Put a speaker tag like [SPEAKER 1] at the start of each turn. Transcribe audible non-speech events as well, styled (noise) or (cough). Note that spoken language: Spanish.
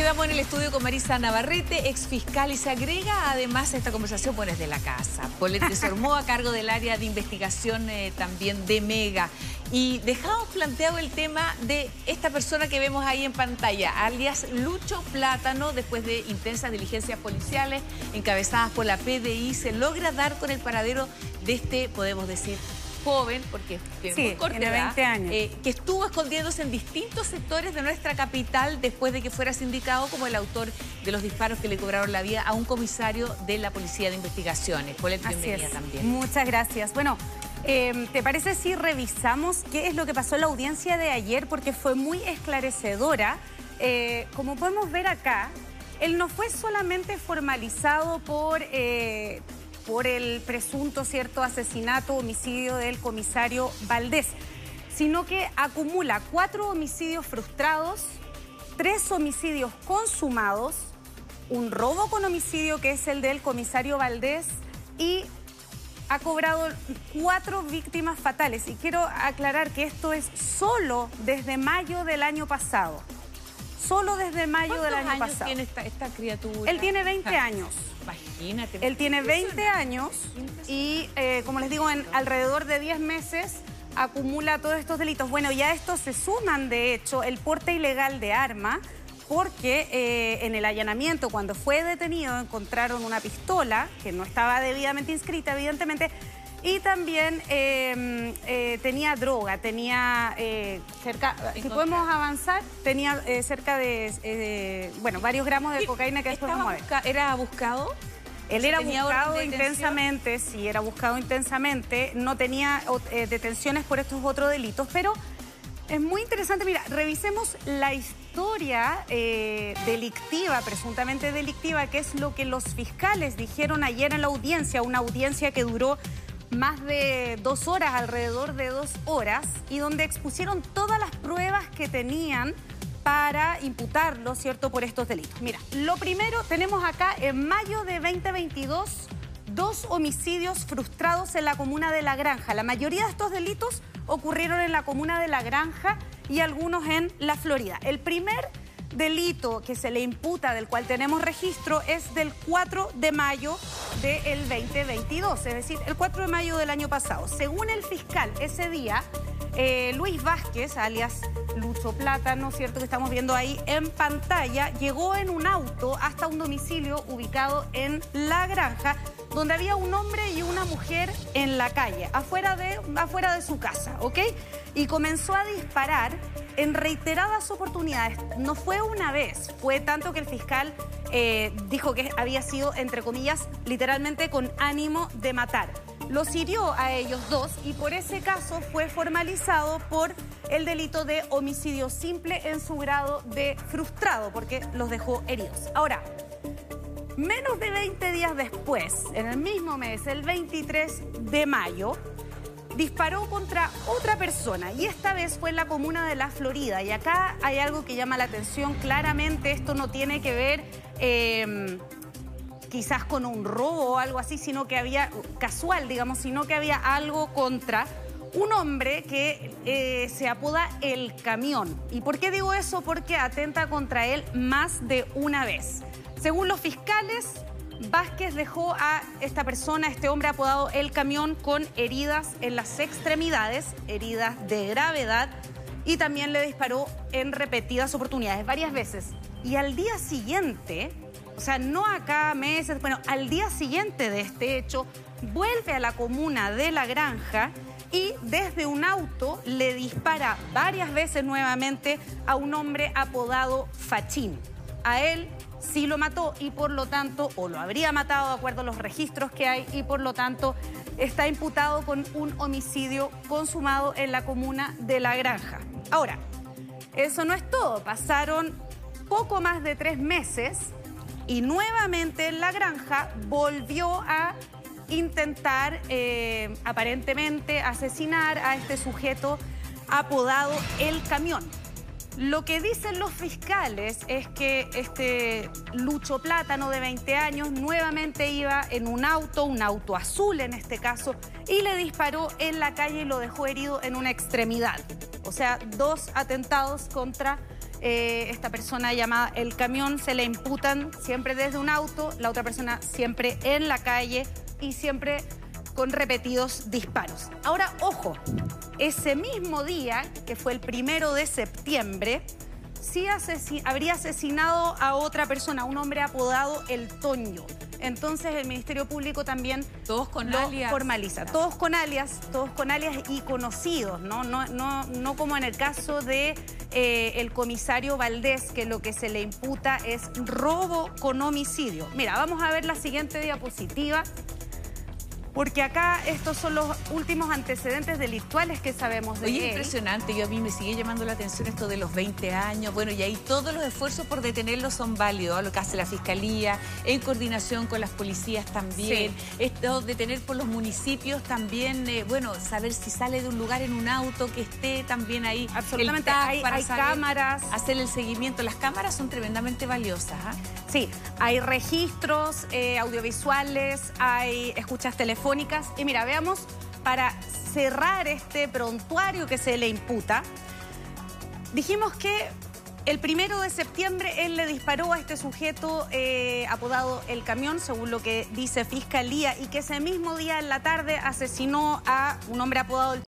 [SPEAKER 1] quedamos en el estudio con Marisa Navarrete, ex fiscal, y se agrega además a esta conversación, bueno, es de la casa. Paulette Sormó a cargo del área de investigación eh, también de Mega. Y dejamos planteado el tema de esta persona que vemos ahí en pantalla, alias Lucho Plátano, después de intensas diligencias policiales encabezadas por la PDI, se logra dar con el paradero de este, podemos decir, joven, porque
[SPEAKER 2] tiene, 20 años.
[SPEAKER 1] Eh, que estuvo escondiéndose en distintos sectores de nuestra capital después de que fuera sindicado como el autor de los disparos que le cobraron la vida a un comisario de la Policía de Investigaciones. Por el bienvenida también.
[SPEAKER 2] Muchas gracias. Bueno, em, ¿te parece si revisamos qué es lo que pasó en la audiencia de ayer? Porque fue muy esclarecedora. Eh, como podemos ver acá, él no fue solamente formalizado por... Eh, por el presunto cierto asesinato, homicidio del comisario Valdés, sino que acumula cuatro homicidios frustrados, tres homicidios consumados, un robo con homicidio que es el del comisario Valdés y ha cobrado cuatro víctimas fatales. Y quiero aclarar que esto es solo desde mayo del año pasado. Solo desde mayo del año
[SPEAKER 1] años tiene esta, esta criatura?
[SPEAKER 2] Él tiene 20 (laughs) años.
[SPEAKER 1] Imagínate.
[SPEAKER 2] Él tiene 20 años y, eh, como les digo, en alrededor de 10 meses acumula todos estos delitos. Bueno, ya estos se suman, de hecho, el porte ilegal de arma, porque eh, en el allanamiento, cuando fue detenido, encontraron una pistola que no estaba debidamente inscrita, evidentemente, y también em, eh, tenía droga, tenía cerca, si podemos avanzar, tenía cerca de, bueno, varios gramos de cocaína que después vamos a
[SPEAKER 1] ¿Era buscado?
[SPEAKER 2] Él era buscado intensamente, sí, era buscado intensamente, no tenía eh, detenciones por estos otros delitos, pero es muy interesante, mira, revisemos la historia eh, delictiva, presuntamente delictiva, que es lo que los fiscales dijeron ayer en la audiencia, una audiencia que duró más de dos horas, alrededor de dos horas, y donde expusieron todas las pruebas que tenían para imputarlo, ¿cierto?, por estos delitos. Mira, lo primero, tenemos acá en mayo de 2022 dos homicidios frustrados en la comuna de La Granja. La mayoría de estos delitos ocurrieron en la comuna de La Granja y algunos en La Florida. El primer delito que se le imputa, del cual tenemos registro, es del 4 de mayo del 2022, es decir, el 4 de mayo del año pasado. Según el fiscal, ese día eh, Luis Vázquez, alias Lucho Plata, ¿no es cierto? Que estamos viendo ahí en pantalla, llegó en un auto hasta un domicilio ubicado en La Granja, donde había un hombre y una mujer en la calle, afuera de, afuera de su casa, ¿ok? Y comenzó a disparar en reiteradas oportunidades. No fue una vez, fue tanto que el fiscal eh, dijo que había sido, entre comillas, literalmente con ánimo de matar los hirió a ellos dos y por ese caso fue formalizado por el delito de homicidio simple en su grado de frustrado, porque los dejó heridos. Ahora, menos de 20 días después, en el mismo mes, el 23 de mayo, disparó contra otra persona y esta vez fue en la comuna de La Florida. Y acá hay algo que llama la atención, claramente esto no tiene que ver... Eh, quizás con un robo o algo así, sino que había, casual, digamos, sino que había algo contra un hombre que eh, se apoda El Camión. ¿Y por qué digo eso? Porque atenta contra él más de una vez. Según los fiscales, Vázquez dejó a esta persona, este hombre apodado El Camión, con heridas en las extremidades, heridas de gravedad, y también le disparó en repetidas oportunidades, varias veces. Y al día siguiente, o sea, no acá meses, bueno, al día siguiente de este hecho, vuelve a la comuna de La Granja y desde un auto le dispara varias veces nuevamente a un hombre apodado Fachín. A él sí lo mató y por lo tanto, o lo habría matado de acuerdo a los registros que hay y por lo tanto está imputado con un homicidio consumado en la comuna de La Granja. Ahora, eso no es todo, pasaron poco más de tres meses y nuevamente en la granja volvió a intentar eh, aparentemente asesinar a este sujeto apodado El Camión. Lo que dicen los fiscales es que este Lucho Plátano de 20 años nuevamente iba en un auto, un auto azul en este caso, y le disparó en la calle y lo dejó herido en una extremidad. O sea, dos atentados contra eh, esta persona llamada El Camión, se le imputan siempre desde un auto, la otra persona siempre en la calle y siempre con repetidos disparos. Ahora, ojo, ese mismo día, que fue el primero de septiembre, sí habría asesinado a otra persona, un hombre apodado El Toño. Entonces el Ministerio Público también
[SPEAKER 1] todos con
[SPEAKER 2] lo
[SPEAKER 1] alias.
[SPEAKER 2] formaliza. Todos con alias, todos con alias y conocidos, ¿no? No, no, no como en el caso de eh, el comisario Valdés, que lo que se le imputa es robo con homicidio. Mira, vamos a ver la siguiente diapositiva porque acá estos son los últimos antecedentes delictuales que sabemos de
[SPEAKER 1] Oye, impresionante, yo a mí me sigue llamando la atención esto de los 20 años, bueno, y ahí todos los esfuerzos por detenerlo son válidos, lo que hace la Fiscalía, en coordinación con las policías también, esto detener por los municipios también, eh, bueno, saber si sale de un lugar en un auto que esté también ahí.
[SPEAKER 2] Absolutamente, hay, para cámaras.
[SPEAKER 1] Hacer el seguimiento, las cámaras son tremendamente valiosas. ¿ah?
[SPEAKER 2] Sí, hay registros eh, audiovisuales, hay escuchas y mira, veamos, para cerrar este prontuario que se le imputa, dijimos que el primero de septiembre él le disparó a este sujeto eh, apodado El Camión, según lo que dice Fiscalía, y que ese mismo día en la tarde asesinó a un hombre apodado El